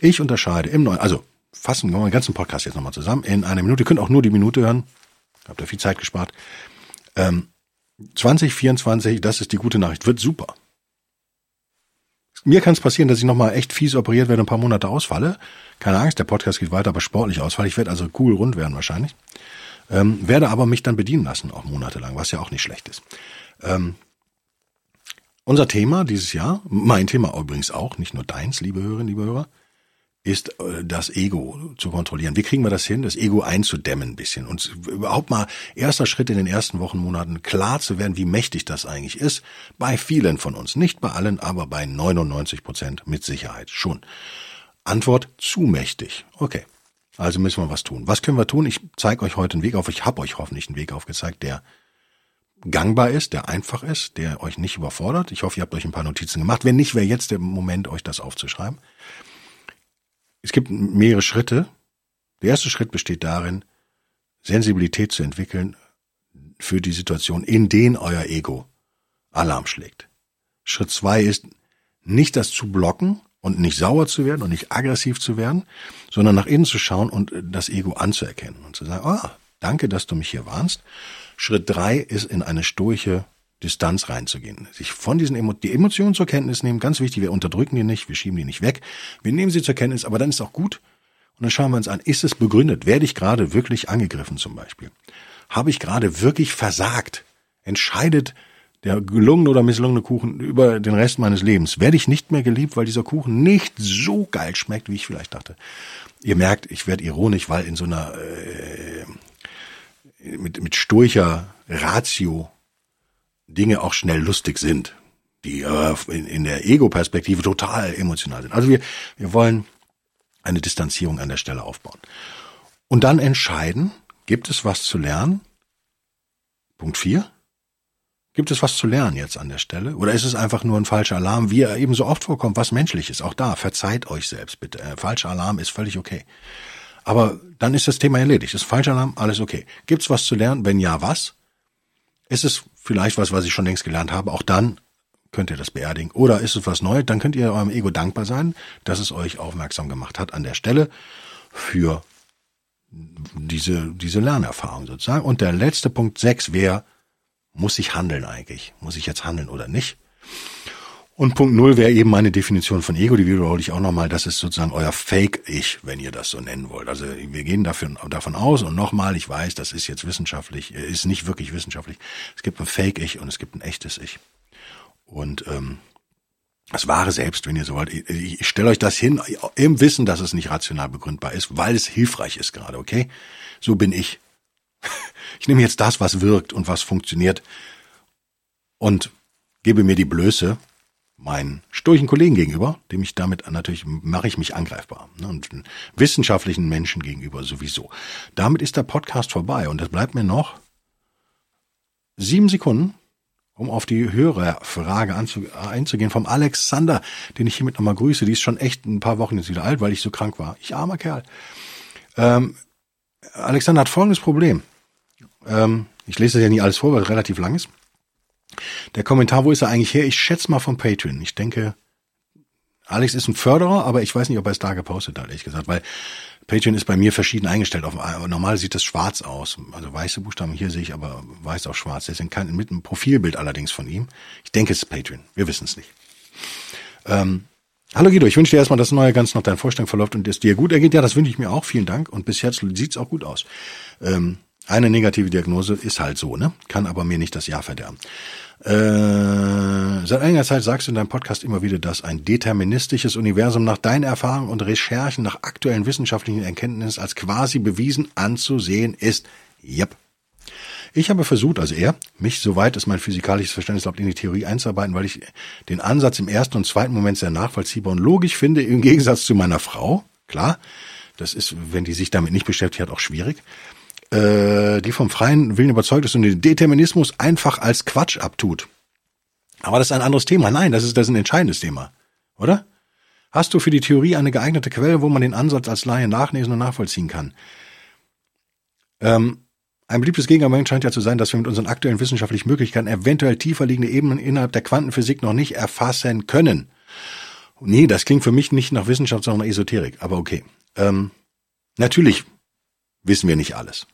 Ich unterscheide im neuen, also fassen wir mal den ganzen Podcast jetzt nochmal zusammen in einer Minute. Ihr könnt auch nur die Minute hören. Habt ihr viel Zeit gespart. Ähm, 2024, das ist die gute Nachricht, wird super. Mir kann es passieren, dass ich nochmal echt fies operiert werde, ein paar Monate ausfalle. Keine Angst, der Podcast geht weiter, aber sportlich ausfalle. Ich werde also cool rund werden wahrscheinlich. Ähm, werde aber mich dann bedienen lassen, auch monatelang, was ja auch nicht schlecht ist. Ähm, unser Thema dieses Jahr, mein Thema übrigens auch, nicht nur deins, liebe Hörerinnen, liebe Hörer, ist äh, das Ego zu kontrollieren. Wie kriegen wir das hin, das Ego einzudämmen ein bisschen und überhaupt mal erster Schritt in den ersten Wochen, Monaten klar zu werden, wie mächtig das eigentlich ist. Bei vielen von uns, nicht bei allen, aber bei 99 Prozent mit Sicherheit schon. Antwort zu mächtig. Okay, also müssen wir was tun. Was können wir tun? Ich zeige euch heute einen Weg auf. Ich habe euch hoffentlich einen Weg aufgezeigt, der gangbar ist, der einfach ist, der euch nicht überfordert. Ich hoffe, ihr habt euch ein paar Notizen gemacht. Wenn nicht, wäre jetzt der Moment, euch das aufzuschreiben. Es gibt mehrere Schritte. Der erste Schritt besteht darin, Sensibilität zu entwickeln für die Situation, in denen euer Ego Alarm schlägt. Schritt zwei ist, nicht das zu blocken und nicht sauer zu werden und nicht aggressiv zu werden, sondern nach innen zu schauen und das Ego anzuerkennen und zu sagen, ah, danke, dass du mich hier warnst. Schritt drei ist in eine stoische Distanz reinzugehen. Sich von diesen Emo die Emotionen zur Kenntnis nehmen, ganz wichtig, wir unterdrücken die nicht, wir schieben die nicht weg. Wir nehmen sie zur Kenntnis, aber dann ist auch gut. Und dann schauen wir uns an, ist es begründet? Werde ich gerade wirklich angegriffen zum Beispiel? Habe ich gerade wirklich versagt? Entscheidet der gelungene oder misslungene Kuchen über den Rest meines Lebens? Werde ich nicht mehr geliebt, weil dieser Kuchen nicht so geil schmeckt, wie ich vielleicht dachte? Ihr merkt, ich werde ironisch, weil in so einer äh, mit, mit sturcher Ratio Dinge auch schnell lustig sind, die in, der Ego-Perspektive total emotional sind. Also wir, wir wollen eine Distanzierung an der Stelle aufbauen. Und dann entscheiden, gibt es was zu lernen? Punkt vier. Gibt es was zu lernen jetzt an der Stelle? Oder ist es einfach nur ein falscher Alarm, wie er eben so oft vorkommt, was menschlich ist? Auch da, verzeiht euch selbst bitte. Äh, falscher Alarm ist völlig okay. Aber dann ist das Thema erledigt. Ist falscher Alarm, alles okay. Gibt's was zu lernen? Wenn ja, was? Ist es vielleicht was, was ich schon längst gelernt habe? Auch dann könnt ihr das beerdigen. Oder ist es was Neues? Dann könnt ihr eurem Ego dankbar sein, dass es euch aufmerksam gemacht hat an der Stelle für diese, diese Lernerfahrung sozusagen. Und der letzte Punkt sechs wäre, muss ich handeln eigentlich? Muss ich jetzt handeln oder nicht? Und Punkt Null wäre eben meine Definition von Ego, die wiederhole ich auch nochmal, das ist sozusagen euer Fake-Ich, wenn ihr das so nennen wollt. Also wir gehen dafür, davon aus und nochmal, ich weiß, das ist jetzt wissenschaftlich, äh, ist nicht wirklich wissenschaftlich. Es gibt ein Fake-Ich und es gibt ein echtes Ich. Und ähm, das wahre Selbst, wenn ihr so wollt, ich, ich stelle euch das hin, im Wissen, dass es nicht rational begründbar ist, weil es hilfreich ist gerade, okay? So bin ich. Ich nehme jetzt das, was wirkt und was funktioniert und gebe mir die Blöße meinen sturchen Kollegen gegenüber, dem ich damit natürlich mache ich mich angreifbar ne, und wissenschaftlichen Menschen gegenüber sowieso. Damit ist der Podcast vorbei und es bleibt mir noch sieben Sekunden, um auf die höhere Frage einzugehen vom Alexander, den ich hiermit nochmal grüße. Die ist schon echt ein paar Wochen jetzt wieder alt, weil ich so krank war. Ich armer Kerl. Ähm, Alexander hat folgendes Problem. Ähm, ich lese das ja nie alles vor, weil es relativ lang ist. Der Kommentar, wo ist er eigentlich her? Ich schätze mal von Patreon. Ich denke, Alex ist ein Förderer, aber ich weiß nicht, ob er es da gepostet hat, ehrlich gesagt, weil Patreon ist bei mir verschieden eingestellt. Auf, normal sieht das schwarz aus. Also weiße Buchstaben, hier sehe ich aber weiß auf schwarz. Deswegen kann, mit einem Profilbild allerdings von ihm. Ich denke, es ist Patreon. Wir wissen es nicht. Ähm, hallo Guido, ich wünsche dir erstmal, dass das neue ganz nach deinem Vorstellung verläuft und es dir gut ergeht. Ja, das wünsche ich mir auch. Vielen Dank. Und bis jetzt sieht es auch gut aus. Ähm, eine negative Diagnose ist halt so, ne? Kann aber mir nicht das Jahr verderben. Äh, seit einiger Zeit sagst du in deinem Podcast immer wieder, dass ein deterministisches Universum nach deinen Erfahrungen und Recherchen nach aktuellen wissenschaftlichen Erkenntnissen als quasi bewiesen anzusehen ist. Yep. Ich habe versucht, also er, mich, soweit es mein physikalisches Verständnis glaubt, in die Theorie einzuarbeiten, weil ich den Ansatz im ersten und zweiten Moment sehr nachvollziehbar und logisch finde, im Gegensatz zu meiner Frau. Klar, das ist, wenn die sich damit nicht beschäftigt hat, auch schwierig äh, die vom freien Willen überzeugt ist und den Determinismus einfach als Quatsch abtut. Aber das ist ein anderes Thema. Nein, das ist, das ist ein entscheidendes Thema. Oder? Hast du für die Theorie eine geeignete Quelle, wo man den Ansatz als Laie nachlesen und nachvollziehen kann? Ähm, ein beliebtes Gegenargument scheint ja zu sein, dass wir mit unseren aktuellen wissenschaftlichen Möglichkeiten eventuell tiefer liegende Ebenen innerhalb der Quantenphysik noch nicht erfassen können. Nee, das klingt für mich nicht nach Wissenschaft, sondern nach Esoterik. Aber okay. Ähm, natürlich wissen wir nicht alles.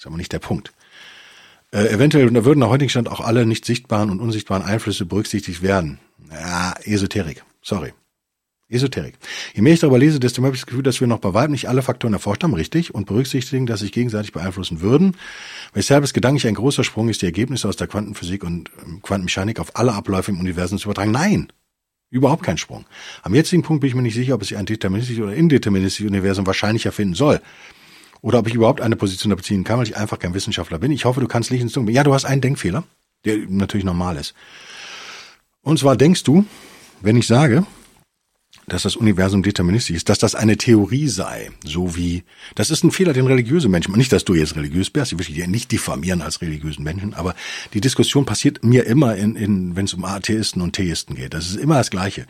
Ist aber nicht der Punkt. Äh, eventuell würden nach heutigen Stand auch alle nicht sichtbaren und unsichtbaren Einflüsse berücksichtigt werden. Ja, Esoterik. Sorry. Esoterik. Je mehr ich darüber lese, desto mehr habe ich das Gefühl, dass wir noch bei weitem nicht alle Faktoren erforscht haben, richtig, und berücksichtigen, dass sich gegenseitig beeinflussen würden. Weshalb es gedanklich ein großer Sprung ist, die Ergebnisse aus der Quantenphysik und ähm, Quantenmechanik auf alle Abläufe im Universum zu übertragen. Nein! Überhaupt kein Sprung. Am jetzigen Punkt bin ich mir nicht sicher, ob es sich ein deterministisches oder indeterministisches Universum wahrscheinlicher finden soll oder ob ich überhaupt eine Position da beziehen kann, weil ich einfach kein Wissenschaftler bin. Ich hoffe, du kannst nicht ins Dunkel. Ja, du hast einen Denkfehler, der natürlich normal ist. Und zwar denkst du, wenn ich sage, dass das Universum deterministisch ist, dass das eine Theorie sei, so wie, das ist ein Fehler, den religiöse Menschen, nicht, dass du jetzt religiös bist, ich will dich nicht diffamieren als religiösen Menschen, aber die Diskussion passiert mir immer in, in wenn es um Atheisten und Theisten geht. Das ist immer das Gleiche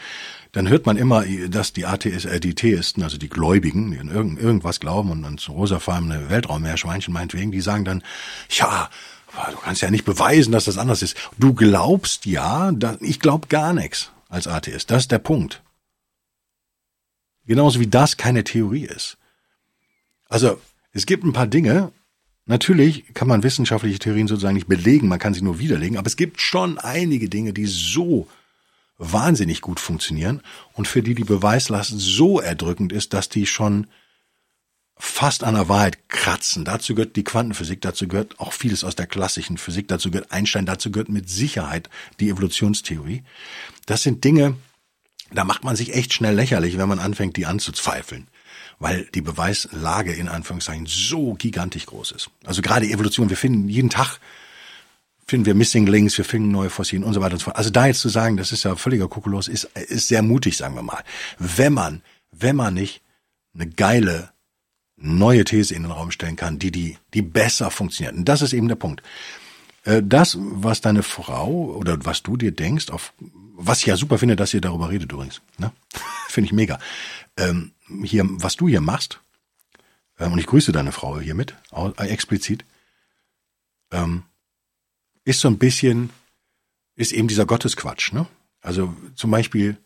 dann hört man immer, dass die Atheist, äh, die Theisten, also die Gläubigen, die an irgend, irgendwas glauben und ans rosafarbene Weltraummeerschweinchen meinetwegen, die sagen dann, ja, du kannst ja nicht beweisen, dass das anders ist. Du glaubst ja, ich glaub gar nichts als Atheist. Das ist der Punkt. Genauso wie das keine Theorie ist. Also, es gibt ein paar Dinge, Natürlich kann man wissenschaftliche Theorien sozusagen nicht belegen, man kann sie nur widerlegen, aber es gibt schon einige Dinge, die so wahnsinnig gut funktionieren und für die die Beweislast so erdrückend ist, dass die schon fast an der Wahrheit kratzen. Dazu gehört die Quantenphysik, dazu gehört auch vieles aus der klassischen Physik, dazu gehört Einstein, dazu gehört mit Sicherheit die Evolutionstheorie. Das sind Dinge, da macht man sich echt schnell lächerlich, wenn man anfängt, die anzuzweifeln. Weil die Beweislage in Anführungszeichen so gigantisch groß ist. Also gerade Evolution, wir finden jeden Tag finden wir Missing Links, wir finden neue Fossilien und so weiter und so fort. Also da jetzt zu sagen, das ist ja völliger Kokolores, ist, ist sehr mutig, sagen wir mal. Wenn man, wenn man nicht eine geile neue These in den Raum stellen kann, die, die, die besser funktioniert. Und das ist eben der Punkt. Äh, das, was deine Frau oder was du dir denkst, auf, was ich ja super finde, dass ihr darüber redet übrigens, ne? finde ich mega. Ähm, hier, was du hier machst, ähm, und ich grüße deine Frau hiermit, explizit, ähm, ist so ein bisschen, ist eben dieser Gottesquatsch, ne? Also zum Beispiel,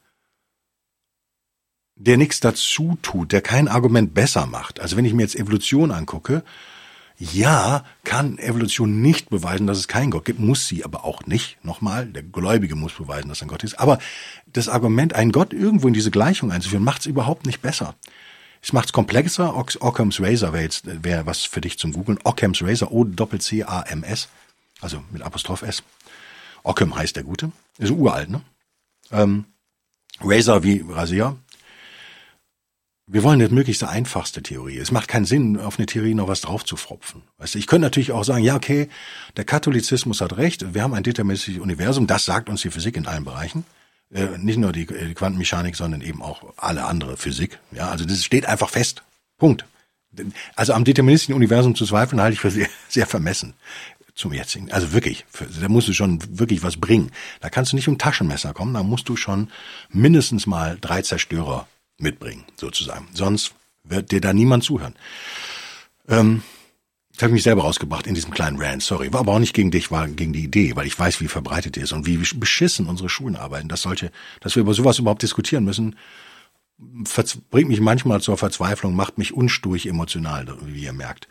der nichts dazu tut, der kein Argument besser macht. Also wenn ich mir jetzt Evolution angucke, ja, kann Evolution nicht beweisen, dass es keinen Gott gibt, muss sie aber auch nicht. Nochmal, der Gläubige muss beweisen, dass ein Gott ist. Aber das Argument, einen Gott irgendwo in diese Gleichung einzuführen, macht es überhaupt nicht besser. Es macht es komplexer. Occam's Razor wäre jetzt wäre was für dich zum Googlen. Occam's Razor, O-C-A-M-S also mit Apostroph S. Ockham heißt der Gute, ist uralt, ne? Ähm, Razor wie Rasier. wir wollen eine möglichst einfachste Theorie. Es macht keinen Sinn, auf eine Theorie noch was draufzufropfen. Weißt du, ich könnte natürlich auch sagen, ja, okay, der Katholizismus hat recht, wir haben ein deterministisches Universum, das sagt uns die Physik in allen Bereichen. Äh, nicht nur die, die Quantenmechanik, sondern eben auch alle andere Physik. Ja, also das steht einfach fest. Punkt. Also am deterministischen Universum zu zweifeln, halte ich für sehr, sehr vermessen zum jetzigen. Also wirklich, da musst du schon wirklich was bringen. Da kannst du nicht um Taschenmesser kommen, da musst du schon mindestens mal drei Zerstörer mitbringen, sozusagen. Sonst wird dir da niemand zuhören. Ähm, das habe ich mich selber rausgebracht in diesem kleinen Rant, sorry. War aber auch nicht gegen dich, war gegen die Idee, weil ich weiß, wie verbreitet die ist und wie beschissen unsere Schulen arbeiten. Dass solche, dass wir über sowas überhaupt diskutieren müssen, bringt mich manchmal zur Verzweiflung, macht mich unsturig emotional, wie ihr merkt.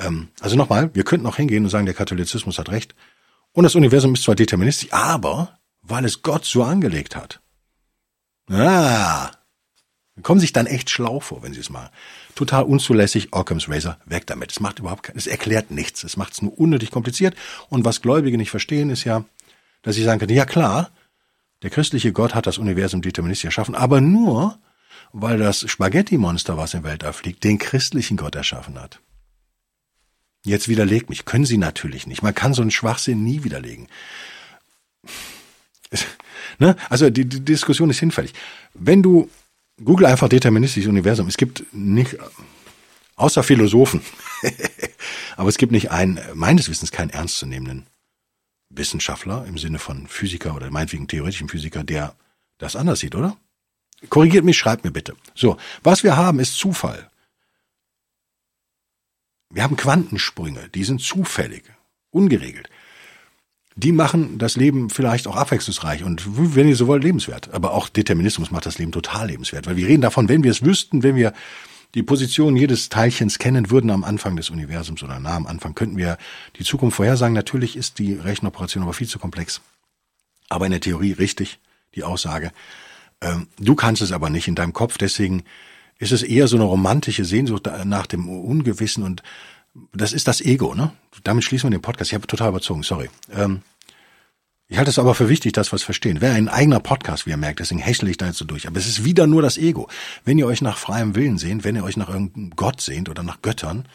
Ähm, also nochmal, wir könnten auch hingehen und sagen, der Katholizismus hat recht. Und das Universum ist zwar deterministisch, aber weil es Gott so angelegt hat. Ah, kommen sich dann echt schlau vor, wenn sie es machen. Total unzulässig, Occam's Razor, weg damit. Es macht überhaupt kein, es erklärt nichts. Es macht es nur unnötig kompliziert. Und was Gläubige nicht verstehen, ist ja, dass sie sagen können, ja klar, der christliche Gott hat das Universum deterministisch erschaffen, aber nur, weil das Spaghetti-Monster, was im Weltall fliegt, den christlichen Gott erschaffen hat. Jetzt widerlegt mich. Können sie natürlich nicht. Man kann so einen Schwachsinn nie widerlegen. Ne? Also die, die Diskussion ist hinfällig. Wenn du Google einfach deterministisches Universum. Es gibt nicht, außer Philosophen, aber es gibt nicht einen, meines Wissens keinen ernstzunehmenden Wissenschaftler im Sinne von Physiker oder meinetwegen theoretischen Physiker, der das anders sieht, oder? Korrigiert mich, schreibt mir bitte. So, was wir haben, ist Zufall. Wir haben Quantensprünge, die sind zufällig, ungeregelt die machen das Leben vielleicht auch abwechslungsreich und wenn ihr so wollt, lebenswert. Aber auch Determinismus macht das Leben total lebenswert. Weil wir reden davon, wenn wir es wüssten, wenn wir die Position jedes Teilchens kennen würden am Anfang des Universums oder nah am Anfang, könnten wir die Zukunft vorhersagen. Natürlich ist die Rechenoperation aber viel zu komplex. Aber in der Theorie richtig, die Aussage. Ähm, du kannst es aber nicht in deinem Kopf, deswegen ist es eher so eine romantische Sehnsucht nach dem Ungewissen und das ist das Ego, ne? Damit schließen wir den Podcast. Ich habe total überzogen, sorry. Ähm, ich halte es aber für wichtig, dass wir es verstehen. Wäre ein eigener Podcast, wie ihr merkt, deswegen hechle ich da jetzt so durch. Aber es ist wieder nur das Ego. Wenn ihr euch nach freiem Willen sehnt, wenn ihr euch nach irgendeinem Gott sehnt oder nach Göttern,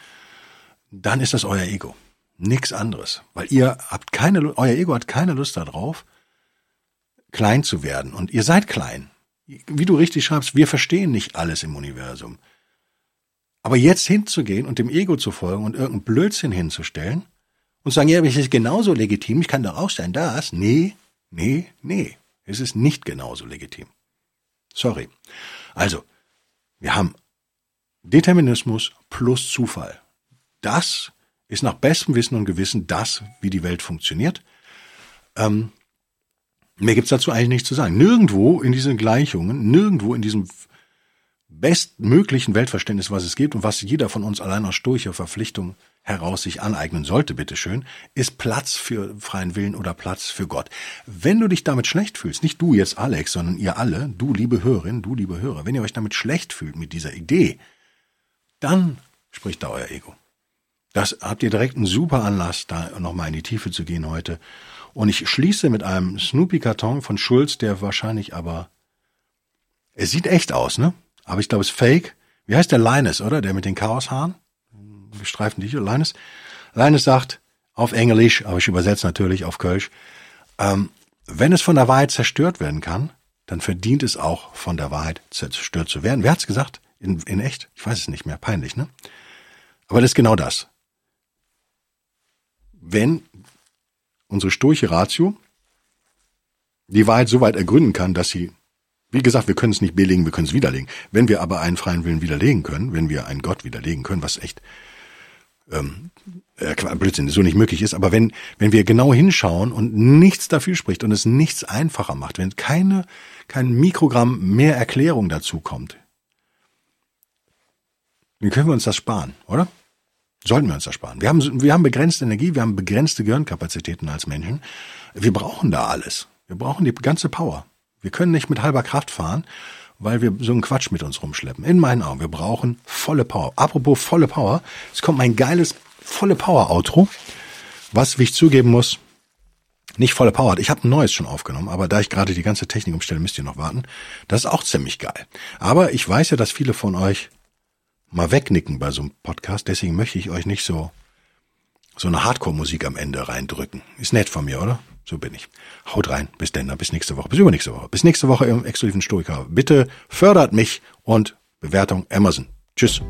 dann ist das euer Ego. Nix anderes. Weil ihr habt keine, euer Ego hat keine Lust darauf, klein zu werden. Und ihr seid klein. Wie du richtig schreibst, wir verstehen nicht alles im Universum. Aber jetzt hinzugehen und dem Ego zu folgen und irgendeinen Blödsinn hinzustellen und sagen, ja, es ist genauso legitim, ich kann doch auch sein, das. Nee, nee, nee. Es ist nicht genauso legitim. Sorry. Also, wir haben Determinismus plus Zufall. Das ist nach bestem Wissen und Gewissen das, wie die Welt funktioniert. Ähm, mehr gibt's dazu eigentlich nicht zu sagen. Nirgendwo in diesen Gleichungen, nirgendwo in diesem bestmöglichen Weltverständnis, was es gibt und was jeder von uns allein aus sturcher Verpflichtung heraus sich aneignen sollte, bitteschön, ist Platz für freien Willen oder Platz für Gott. Wenn du dich damit schlecht fühlst, nicht du jetzt Alex, sondern ihr alle, du liebe Hörerin, du liebe Hörer, wenn ihr euch damit schlecht fühlt mit dieser Idee, dann spricht da euer Ego. Das habt ihr direkt einen super Anlass, da nochmal in die Tiefe zu gehen heute. Und ich schließe mit einem Snoopy-Karton von Schulz, der wahrscheinlich aber, es sieht echt aus, ne? aber ich glaube, es ist fake. Wie heißt der Linus, oder? Der mit den Chaoshaaren? Streifen die Linus. Linus sagt auf Englisch, aber ich übersetze natürlich auf Kölsch, ähm, wenn es von der Wahrheit zerstört werden kann, dann verdient es auch von der Wahrheit zerstört zu werden. Wer hat's gesagt? In, in echt? Ich weiß es nicht mehr. Peinlich, ne? Aber das ist genau das. Wenn unsere sturche Ratio die Wahrheit so weit ergründen kann, dass sie wie gesagt, wir können es nicht belegen, wir können es widerlegen. Wenn wir aber einen freien Willen widerlegen können, wenn wir einen Gott widerlegen können, was echt ähm, äh, Blödsinn, so nicht möglich ist, aber wenn, wenn wir genau hinschauen und nichts dafür spricht und es nichts einfacher macht, wenn keine, kein Mikrogramm mehr Erklärung dazu kommt, dann können wir uns das sparen, oder? Sollten wir uns das sparen. Wir haben, wir haben begrenzte Energie, wir haben begrenzte Gehirnkapazitäten als Menschen. Wir brauchen da alles. Wir brauchen die ganze Power. Wir können nicht mit halber Kraft fahren, weil wir so einen Quatsch mit uns rumschleppen. In meinen Augen, wir brauchen volle Power. Apropos volle Power, es kommt mein geiles volle Power Outro, was, wie ich zugeben muss, Nicht volle Power. Ich habe ein neues schon aufgenommen, aber da ich gerade die ganze Technik umstelle, müsst ihr noch warten. Das ist auch ziemlich geil. Aber ich weiß ja, dass viele von euch mal wegnicken bei so einem Podcast, deswegen möchte ich euch nicht so so eine Hardcore-Musik am Ende reindrücken. Ist nett von mir, oder? So bin ich. Haut rein. Bis denn, bis nächste Woche. Bis übernächste Woche. Bis nächste Woche im exklusiven Stoiker. Bitte fördert mich und Bewertung Amazon. Tschüss.